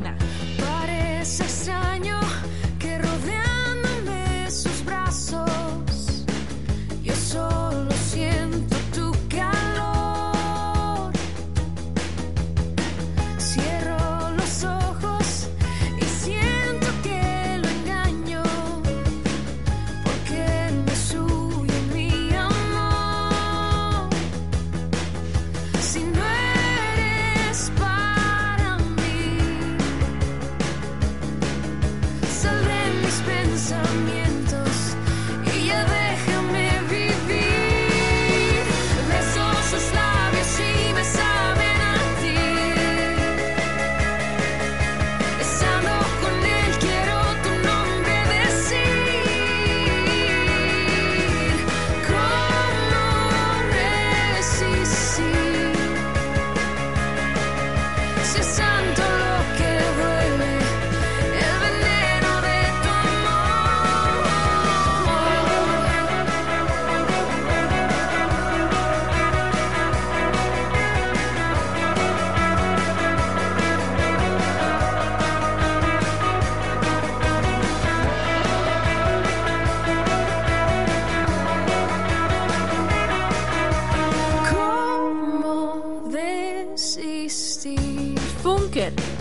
S16: Que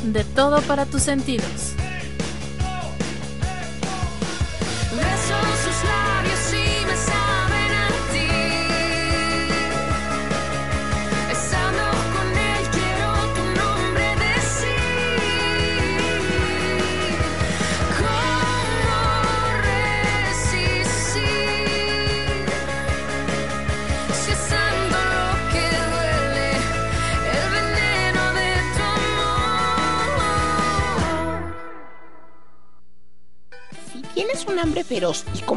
S16: de
S5: todo para tus sentidos.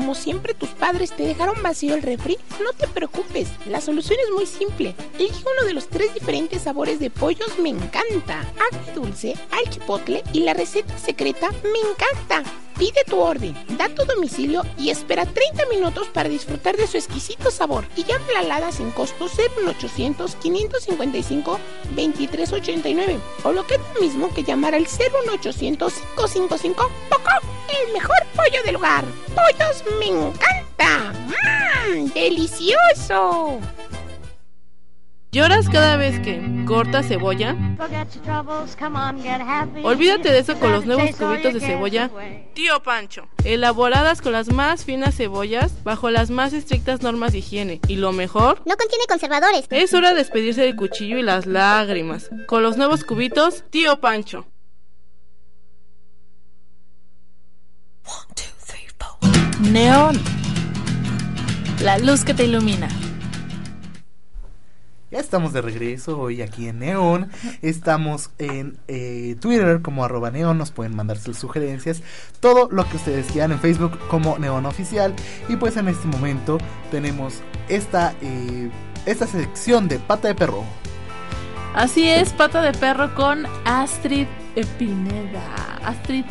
S17: Como siempre tus padres te dejaron vacío el refri, no te preocupes, la solución es muy simple. Elige uno de los tres diferentes sabores de pollos me encanta, agridulce, al chipotle y la receta secreta me encanta. Pide tu orden, da tu domicilio y espera 30 minutos para disfrutar de su exquisito sabor. Y llama la Lada sin costo 01800 555 2389 o lo que es lo mismo que llamar al 01800 555 Poco, el mejor pollo del lugar. Pollos me encanta. ¡Mmm! ¡Delicioso!
S13: ¿Lloras cada vez que cortas cebolla? Olvídate de eso con los nuevos cubitos de cebolla Tío Pancho, elaboradas con las más finas cebollas bajo las más estrictas normas de higiene. Y lo mejor,
S18: No contiene conservadores.
S13: es hora de despedirse del cuchillo y las lágrimas. Con los nuevos cubitos Tío Pancho.
S5: Neón. La luz que te ilumina.
S2: Ya estamos de regreso hoy aquí en Neon. Estamos en eh, Twitter como arroba Neon. Nos pueden mandar sus sugerencias. Todo lo que ustedes quieran en Facebook como Neon Oficial. Y pues en este momento tenemos esta, eh, esta sección de Pata de Perro.
S5: Así es, pata de perro con Astrid Pineda. Astrid.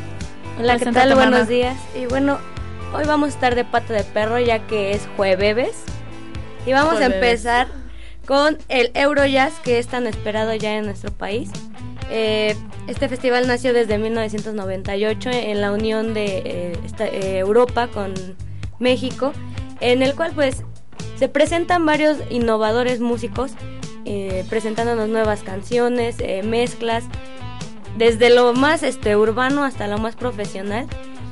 S4: Hola, ¿qué tal?
S5: mana.
S4: Buenos días. Y bueno, hoy vamos a estar de pata de perro ya que es jueves. Y vamos a empezar con el Eurojazz que es tan esperado ya en nuestro país. Eh, este festival nació desde 1998 en la unión de eh, eh, Europa con México, en el cual pues se presentan varios innovadores músicos eh, presentándonos nuevas canciones, mezclas, desde lo más este urbano hasta lo más profesional,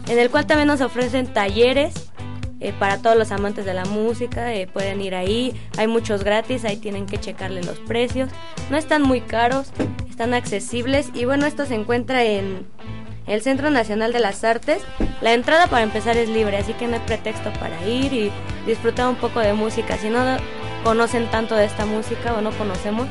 S4: en el cual también nos ofrecen talleres eh, para todos los amantes de la música, eh, pueden ir ahí, hay muchos gratis, ahí tienen que checarle los precios, no están muy caros, están accesibles y bueno, esto se encuentra en el Centro Nacional de las Artes. La entrada para empezar es libre, así que no hay pretexto para ir y disfrutar un poco de música. Si no conocen tanto de esta música o no conocemos,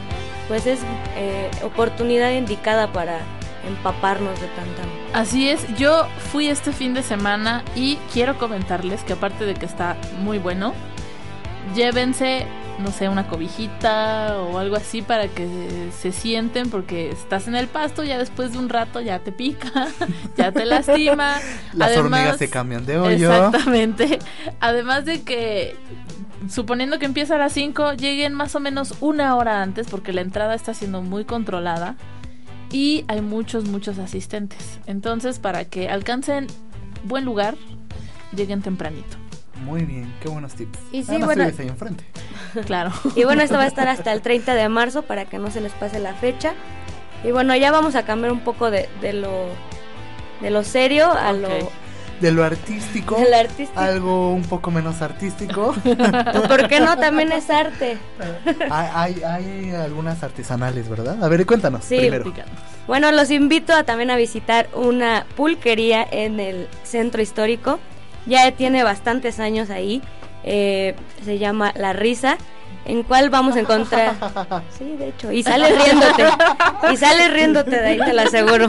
S4: pues es eh, oportunidad indicada para empaparnos de tanta
S5: Así es, yo fui este fin de semana y quiero comentarles que aparte de que está muy bueno, llévense, no sé, una cobijita o algo así para que se sienten porque estás en el pasto, ya después de un rato ya te pica, ya te lastima.
S2: Las
S5: Además-
S2: hormigas se cambian de hoyo.
S5: Exactamente. Además de que suponiendo que empieza a las 5, lleguen más o menos una hora antes porque la entrada está siendo muy controlada y hay muchos, muchos asistentes. Entonces, para que alcancen buen lugar, lleguen tempranito.
S2: Muy bien, qué buenos tips.
S4: Y sí,
S2: Además,
S4: bueno-
S2: ahí enfrente.
S5: Claro.
S4: Y bueno, esto va a estar hasta el 30 de marzo para que no se les pase la fecha. Y bueno, ya vamos a cambiar un poco de, de lo de lo serio a lo
S2: De lo artístico,
S4: De lo artístico.
S2: algo un poco menos artístico.
S4: ¿Por qué no? También es arte.
S2: hay, hay, hay algunas artesanales, ¿verdad? A ver, cuéntanos
S4: Sí,
S2: primero.
S4: Bueno, los invito a también a visitar una pulquería en el centro histórico. Ya tiene bastantes años ahí. Eh, se llama La Risa. En cual vamos a encontrar. Sí, de hecho. Y sales riéndote. Y sales riéndote de ahí, te lo aseguro.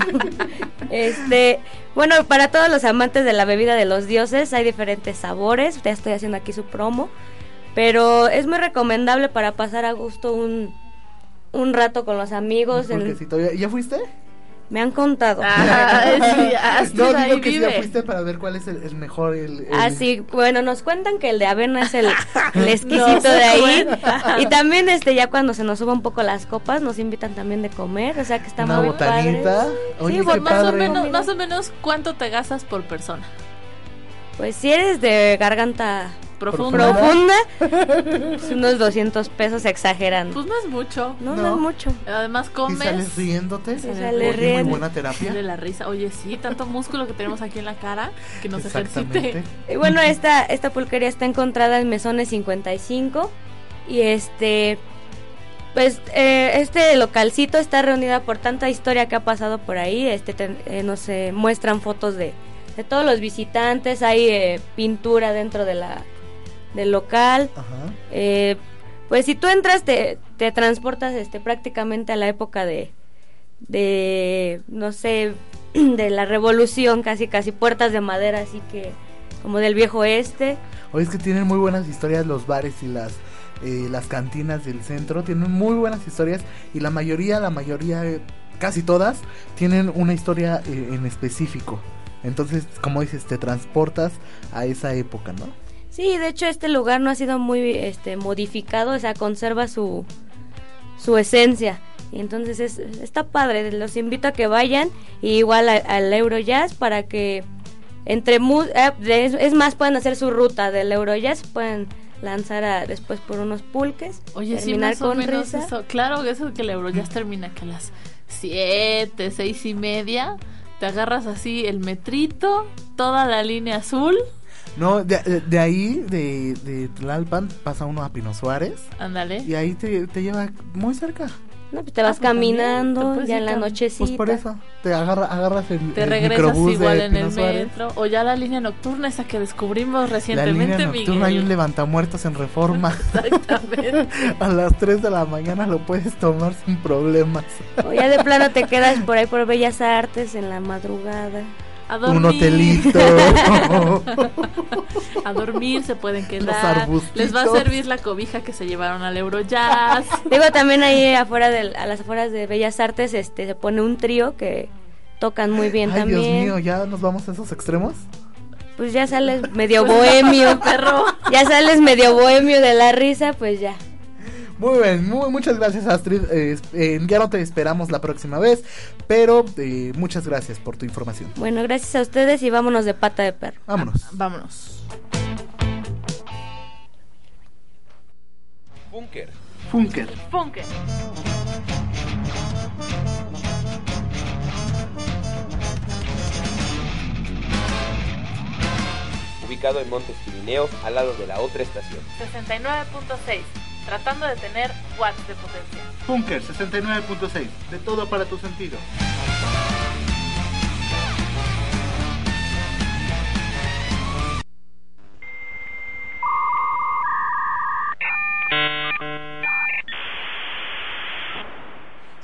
S4: Este. Bueno, para todos los amantes de la bebida de los dioses, hay diferentes sabores. Ya estoy haciendo aquí su promo. Pero es muy recomendable para pasar a gusto un, un rato con los amigos. en-
S2: Pulquecito, ¿Ya, ya fuiste?
S4: Me han contado.
S5: Ah, sí, Astrid
S2: no, digo que sí, ya
S5: vive.
S2: fuiste para ver cuál es el, el mejor. El, el-
S4: Ah, sí, bueno, nos cuentan que el de avena es el, el exquisito
S5: No
S4: de ahí.
S5: cuenta.
S4: Y también este ya cuando se nos suba un poco las copas, nos invitan también de comer, o sea que está
S2: Una
S4: muy
S2: botanita.
S4: padre.
S2: Oye,
S4: sí, pues,
S5: Más o, menos, más o menos, ¿cuánto te gastas por persona?
S4: Pues si eres de garganta
S5: Profunda.
S4: profunda, unos 200 pesos exagerando.
S5: Pues no es mucho.
S4: no, no,
S2: no.
S4: es mucho.
S5: Además
S2: ¿Y
S5: comes.
S2: sales riéndote?
S4: Sí,
S2: Oye,
S4: sale
S2: muy
S4: riendo.
S2: buena terapia.
S5: de la risa. Oye, sí, tanto músculo que tenemos aquí en la cara que nos ejercite.
S4: Y bueno, esta, esta pulquería está encontrada en Mesones 55 y este... Pues eh, este localcito está reunida por tanta historia que ha pasado por ahí. Este te- eh, nos eh, muestran fotos de, de todos los visitantes. Hay eh, pintura dentro de la del local.
S2: Ajá.
S4: Eh, pues si tú entras te, te transportas este prácticamente a la época de de no sé de la revolución casi casi puertas de madera así que como del viejo oeste.
S2: Oye, es que tienen muy buenas historias los bares y las eh, las cantinas del centro. Tienen muy buenas historias y la mayoría, la mayoría, eh, casi todas, tienen una historia eh, en específico. Entonces, como dices, te transportas a esa época, ¿no?
S4: Sí, de hecho este lugar no ha sido muy este modificado, o sea, conserva su su esencia. Y entonces es, está padre, los invito a que vayan y igual a- al Eurojazz para que entre eh, es, es más pueden hacer su ruta del Eurojazz, pueden lanzar a- después por unos pulques,
S5: Oye, sí,
S4: terminar
S5: o
S4: con
S5: menos
S4: risa.
S5: eso. Claro, eso que el Eurojazz termina que a las 7, seis y media. Te agarras así el metrito, toda la línea azul.
S2: No, de, de- de ahí, de, de Tlalpan, pasa uno a Pino Suárez
S5: Ándale.
S2: y ahí te, te lleva muy cerca.
S4: No, pues te vas
S5: pues también,
S4: caminando
S5: te
S4: ya en la
S5: cam-
S4: nochecita.
S2: Pues por eso, te agarra, agarras el,
S5: Te
S2: el
S5: regresas
S2: microbús
S5: igual
S2: de
S5: en
S2: Pino
S5: el
S2: Suárez.
S5: metro. O ya la línea nocturna, esa que descubrimos
S2: La
S5: recientemente,
S2: línea nocturna hay un
S5: Miguel.
S2: levantamuertos en reforma.
S5: Exactamente.
S2: a las 3 de la mañana lo puedes tomar sin problemas.
S4: O ya de plano te quedas por ahí por Bellas Artes en la madrugada.
S5: A
S2: Un
S5: dormir.
S2: hotelito.
S5: a dormir se pueden
S2: Los
S5: quedar. Les va a servir la cobija que se llevaron al Eurojazz.
S4: Digo, también ahí afuera del, a las afueras de Bellas Artes este se pone un trío que tocan muy bien
S2: Ay,
S4: también.
S2: Dios mío, ¿ya nos vamos a esos extremos?
S4: Pues ya sales medio
S5: Pues,
S4: bohemio.
S5: perro.
S4: Ya sales medio bohemio de la risa, pues ya.
S2: Muy bien, muy, muchas gracias Astrid. Eh, eh, ya no te esperamos la próxima vez, pero eh, muchas gracias por tu información.
S4: Bueno, gracias a ustedes y vámonos de pata de perro.
S2: Vámonos.
S5: Vámonos.
S1: Bunker.
S2: Funker.
S5: Funke.
S1: Ubicado en Montes Pirineos, al lado de la otra estación.
S5: 69.6. Tratando de tener watts de potencia.
S2: Funker 69.6, de todo para tu sentido.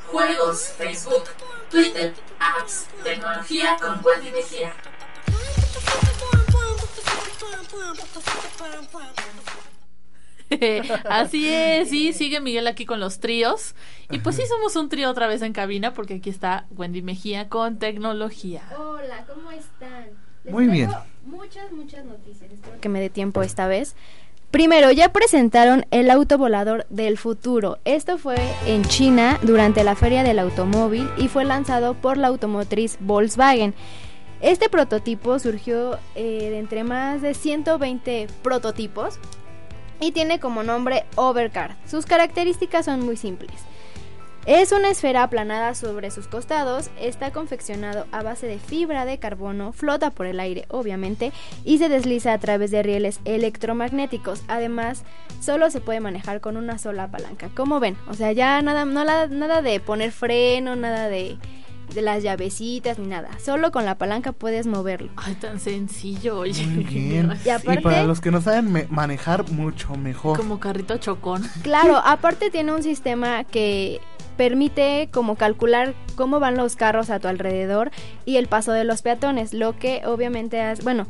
S12: Juegos, Facebook, Twitter, apps, tecnología con Wendy Mejía.
S5: Así es, sí, sigue Miguel aquí con los tríos. Y pues sí, somos un trío otra vez en cabina porque aquí está Wendy Mejía con tecnología.
S18: Hola, ¿cómo están? Les
S2: Muy bien.
S18: Muchas, muchas noticias. Espero que me dé tiempo esta vez. Primero, ya presentaron el auto volador del futuro. Esto fue en China durante la Feria del Automóvil y fue lanzado por la automotriz Volkswagen. Este prototipo surgió eh, de entre más de 120 prototipos y tiene como nombre Overcard. Sus características son muy simples. Es una esfera aplanada sobre sus costados, está confeccionado a base de fibra de carbono, flota por el aire obviamente y se desliza a través de rieles electromagnéticos. Además, solo se puede manejar con una sola palanca. Como ven, o sea, ya nada, no la- nada de poner freno, nada de, de las llavecitas ni nada. Solo con la palanca puedes moverlo.
S5: Ay, tan sencillo, oye.
S2: Muy bien.
S18: Y aparte-
S2: para los que no saben me- manejar, mucho mejor.
S5: Como carrito chocón.
S18: Claro, aparte tiene un sistema que permite como calcular cómo van los carros a tu alrededor y el paso de los peatones, lo que obviamente hace, bueno,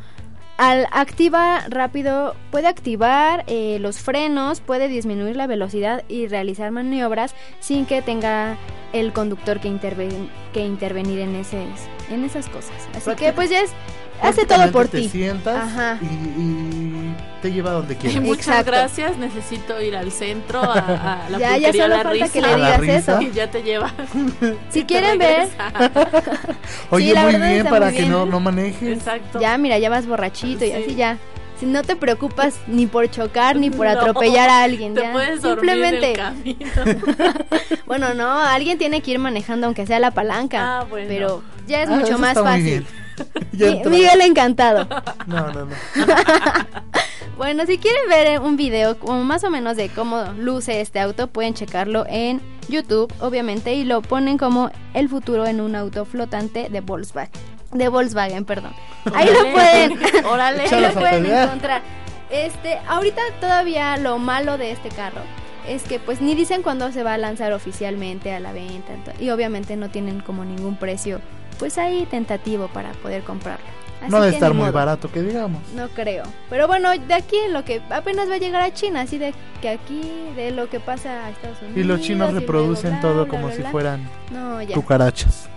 S18: al activa rápido puede activar eh, los frenos, puede disminuir la velocidad y realizar maniobras sin que tenga el conductor que, interven- que intervenir en, ese, en esas cosas. Así que pues ya es, hace todo por ti.
S2: Te sientas
S18: Ajá.
S2: y, y te lleva donde quieras.
S5: Muchas
S18: Exacto.
S5: gracias, necesito ir al centro, a, a la
S18: Ya, ya solo
S5: La
S18: falta
S5: Risa.
S18: que le
S2: A la
S18: digas
S2: risa.
S18: eso.
S5: Y ya te lleva.
S18: Si quieren ver.
S2: Oye,
S18: Sí,
S2: muy bien para
S18: muy
S2: que no, no manejes.
S5: Exacto.
S18: Ya, mira, ya vas borrachito y
S5: Sí.
S18: así ya. Si no te preocupas ni por chocar ni por
S5: No,
S18: atropellar a alguien,
S5: Te
S18: ya.
S5: puedes dormir en el
S18: Simplemente.
S5: camino.
S18: Bueno, no, alguien tiene que ir manejando aunque sea la palanca.
S5: Ah, bueno.
S18: Pero ya es
S2: Ah,
S18: mucho
S2: eso
S18: más
S2: está muy
S18: fácil.
S2: bien. Ya
S18: Mi-
S2: entró.
S18: Miguel encantado.
S2: No, no, no.
S18: Bueno, si quieren ver eh, un video como más o menos de cómo luce este auto, pueden checarlo en YouTube, obviamente, y lo ponen como el futuro en un auto flotante de Volkswagen. De Volkswagen, perdón. Ahí lo pueden,
S5: Órale.
S18: ahí lo pueden encontrar. Este, ahorita todavía lo malo de este carro es que pues ni dicen cuándo se va a lanzar oficialmente a la venta y obviamente no tienen como ningún precio pues ahí tentativo para poder comprarlo. Así
S2: no debe estar muy
S18: modo.
S2: barato, que digamos.
S18: No creo. Pero bueno, de aquí lo que apenas va a llegar a China, así de que aquí de lo que pasa a Estados Unidos.
S2: Y los chinos
S18: luego
S2: reproducen
S18: bla,
S2: todo
S18: bla,
S2: como
S18: bla,
S2: si
S18: bla.
S2: fueran
S18: No, ya.
S2: cucarachas.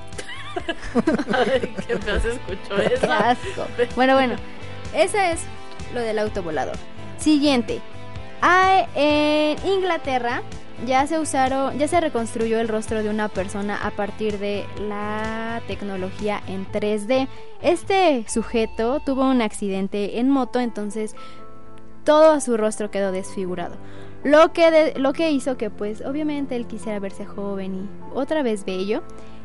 S5: Ay, qué feo se escuchó eso.
S18: Qué asco. Bueno, bueno, ese es lo del auto volador. Siguiente. Ah, en Inglaterra ya se usaron, ya se reconstruyó el rostro de una persona a partir de la tecnología en 3D. Este sujeto tuvo un accidente en moto, entonces todo su rostro quedó desfigurado. Lo que, de- lo que hizo que pues obviamente él quisiera verse joven y otra vez bello.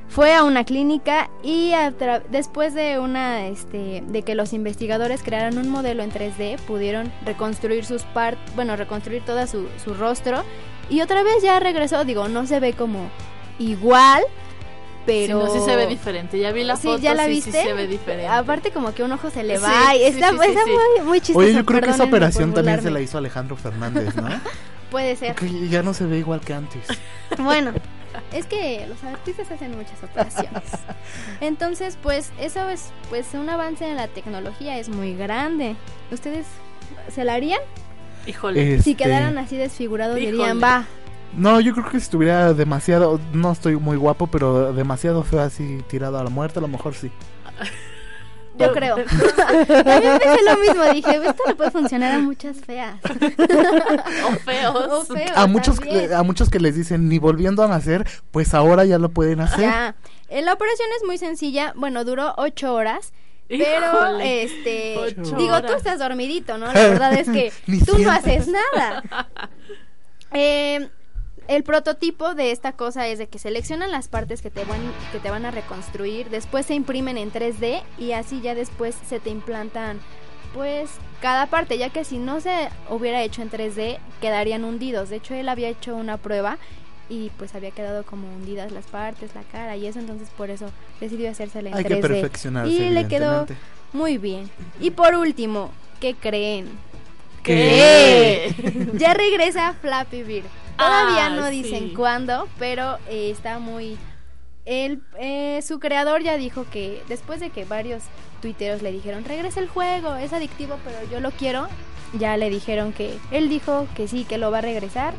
S18: Fue a una clínica y después de una este de que los investigadores crearon un modelo en 3D, pudieron reconstruir sus partes, bueno, reconstruir todo su, su rostro y otra vez ya regresó, digo, no se ve como igual, pero
S5: Sí, no, sí se ve diferente. Ya vi la
S18: Sí,
S5: foto,
S18: ya la
S5: sí,
S18: viste.
S5: sí se ve diferente.
S18: Aparte como que un ojo se le
S5: Sí,
S18: va y está,
S5: sí, sí,
S18: está
S5: sí.
S18: muy muy chistoso.
S2: Oye, yo creo que esa operación también se la hizo Alejandro Fernández, ¿no?
S18: Puede ser.
S2: que ya no se ve igual que antes.
S18: Bueno, es que los artistas hacen muchas operaciones. Entonces, pues eso es pues un avance en la tecnología es muy grande. ¿Ustedes se la harían?
S5: Híjole.
S18: Si
S2: Este-
S18: quedaran así desfigurados dirían. "Va,
S2: No, yo creo que si estuviera demasiado, no estoy muy guapo, pero demasiado feo así tirado a la muerte, a lo mejor sí.
S18: Yo creo." También pensé lo mismo, dije, "Esto le puede funcionar a muchas feas."
S5: O feos.
S18: O feos
S2: A muchos,
S18: también.
S2: a muchos que les dicen ni volviendo a nacer, pues ahora ya lo pueden hacer.
S18: Ya. Eh, La operación es muy sencilla. Bueno, duró ocho horas. Pero,
S5: Híjole.
S18: este, digo, tú estás dormidito, ¿no? La verdad es que tú no haces nada. Eh, el prototipo de esta cosa es de que seleccionan las partes que te van que te van a reconstruir, después se imprimen en 3D y así ya después se te implantan pues cada parte, ya que si no se hubiera hecho en 3D quedarían hundidos. De hecho, él había hecho una prueba y pues había quedado como hundidas las partes, la cara y eso, entonces por eso decidió hacérsela en
S2: Hay
S18: 3D.
S2: que perfeccionarse,
S18: y le quedó muy bien. Y por último, ¿qué creen?
S5: ¿Qué?
S18: ya regresa Flappy Bird. Todavía
S5: Ah,
S18: no
S5: sí.
S18: dicen cuándo, pero eh, está muy... El, eh, su creador ya dijo que después de que varios tuiteros le dijeron, regresa el juego, es adictivo, pero yo lo quiero, ya le dijeron que él dijo que sí, que lo va a regresar,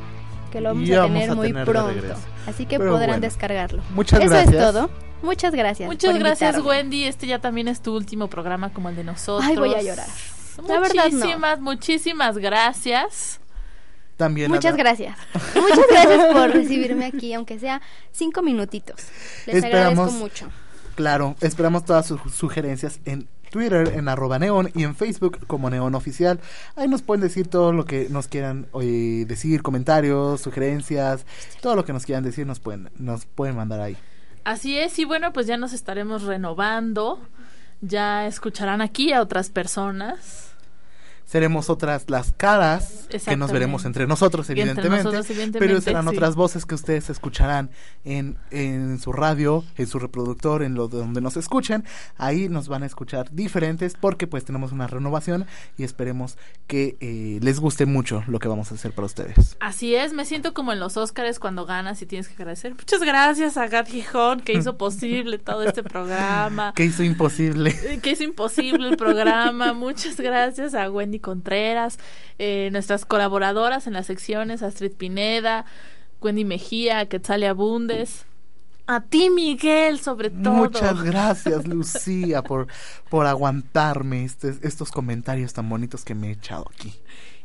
S18: que lo vamos a
S2: vamos
S18: tener
S2: a
S18: muy
S2: tener
S18: pronto. Así que
S2: Pero
S18: podrán
S2: bueno,
S18: descargarlo.
S2: muchas
S18: Eso
S2: gracias.
S18: es todo. Muchas gracias.
S5: Muchas gracias,
S18: invitarme.
S5: Wendy. Este ya también es tu último programa como el de nosotros.
S18: Ay, voy a llorar. La verdad, no.
S5: Muchísimas, muchísimas gracias.
S2: También
S18: Muchas gracias. Muchas gracias por recibirme aquí, aunque sea cinco minutitos. Les
S2: Esperamos-
S18: agradezco mucho.
S2: Claro, esperamos todas sus sugerencias en Twitter, en arroba neon y en Facebook como neon oficial. Ahí nos pueden decir todo lo que nos quieran eh, decir, comentarios, sugerencias, todo lo que nos quieran decir nos pueden, nos pueden mandar ahí.
S5: Así es, y bueno, pues ya nos estaremos renovando. Ya escucharán aquí a otras personas.
S2: Seremos otras las caras que nos veremos entre nosotros,
S5: entre
S2: evidentemente,
S5: nosotros, evidentemente,
S2: pero serán
S5: sí.
S2: otras voces que ustedes escucharán en, en su radio, en su reproductor, en lo de donde nos escuchen. Ahí nos van a escuchar diferentes porque pues tenemos una renovación y esperemos que eh, les guste mucho lo que vamos a hacer para ustedes.
S5: Así es, me siento como en los Óscares cuando ganas y tienes que agradecer. Muchas gracias a Gat Gijón que hizo posible todo este programa.
S2: Que hizo imposible.
S5: Que hizo imposible el programa. Muchas gracias a Wendy Contreras, eh, nuestras colaboradoras en las secciones, Astrid Pineda, Wendy Mejía, Quetzalia Bundes. A ti, Miguel, sobre todo.
S2: Muchas gracias, Lucía, por, por aguantarme este- estos comentarios tan bonitos que me he echado aquí.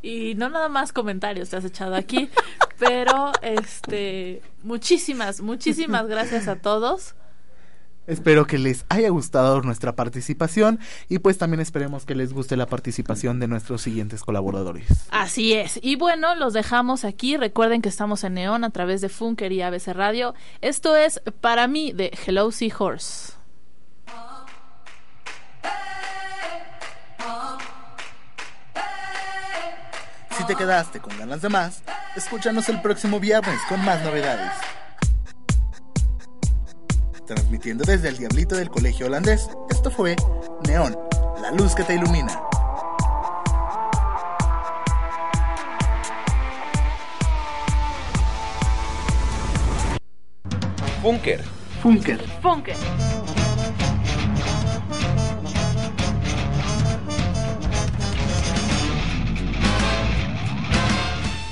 S5: Y no nada más comentarios te has echado aquí, pero este muchísimas, muchísimas gracias a todos.
S2: Espero que les haya gustado nuestra participación y pues también esperemos que les guste la participación de nuestros siguientes colaboradores.
S5: Así es. Y bueno, los dejamos aquí. Recuerden que estamos en Neón a través de Funker y ABC Radio. Esto es para mí de Hello Seahorse.
S2: Si te quedaste con ganas de más, escúchanos el próximo viernes con más novedades transmitiendo desde el Diablito del Colegio Holandés. Esto fue Neón, la luz que te ilumina.
S1: Funker.
S2: Funker.
S5: Funker.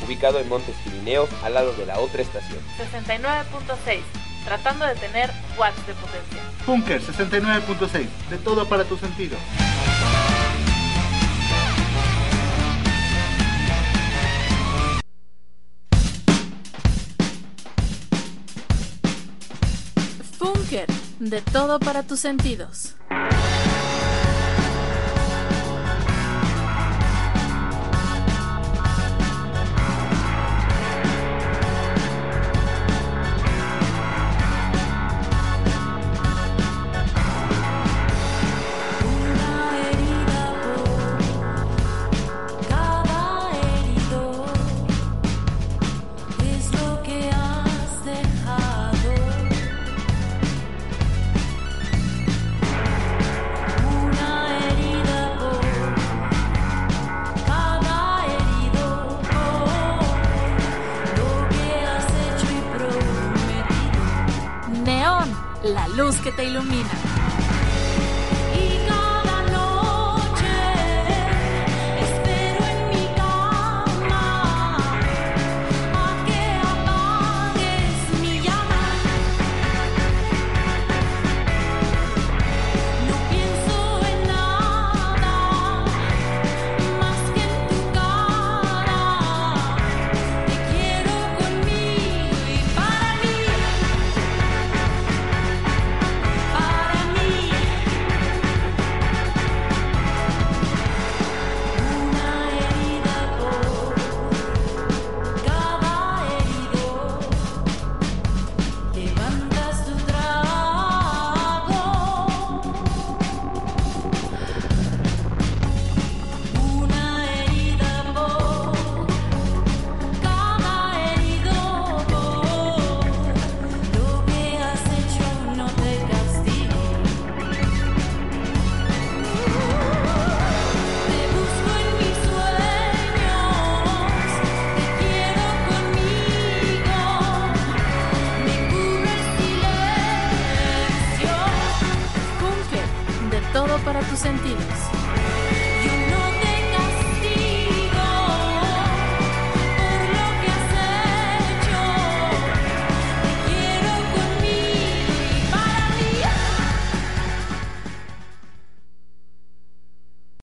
S1: Ubicado en Montes Pirineos, al lado de la otra estación.
S16: 69.6 tratando de tener watts de potencia.
S2: Punker 69.6, de todo para tu sentido.
S16: Funker, de todo para tus sentidos.
S5: que
S16: te iluminan.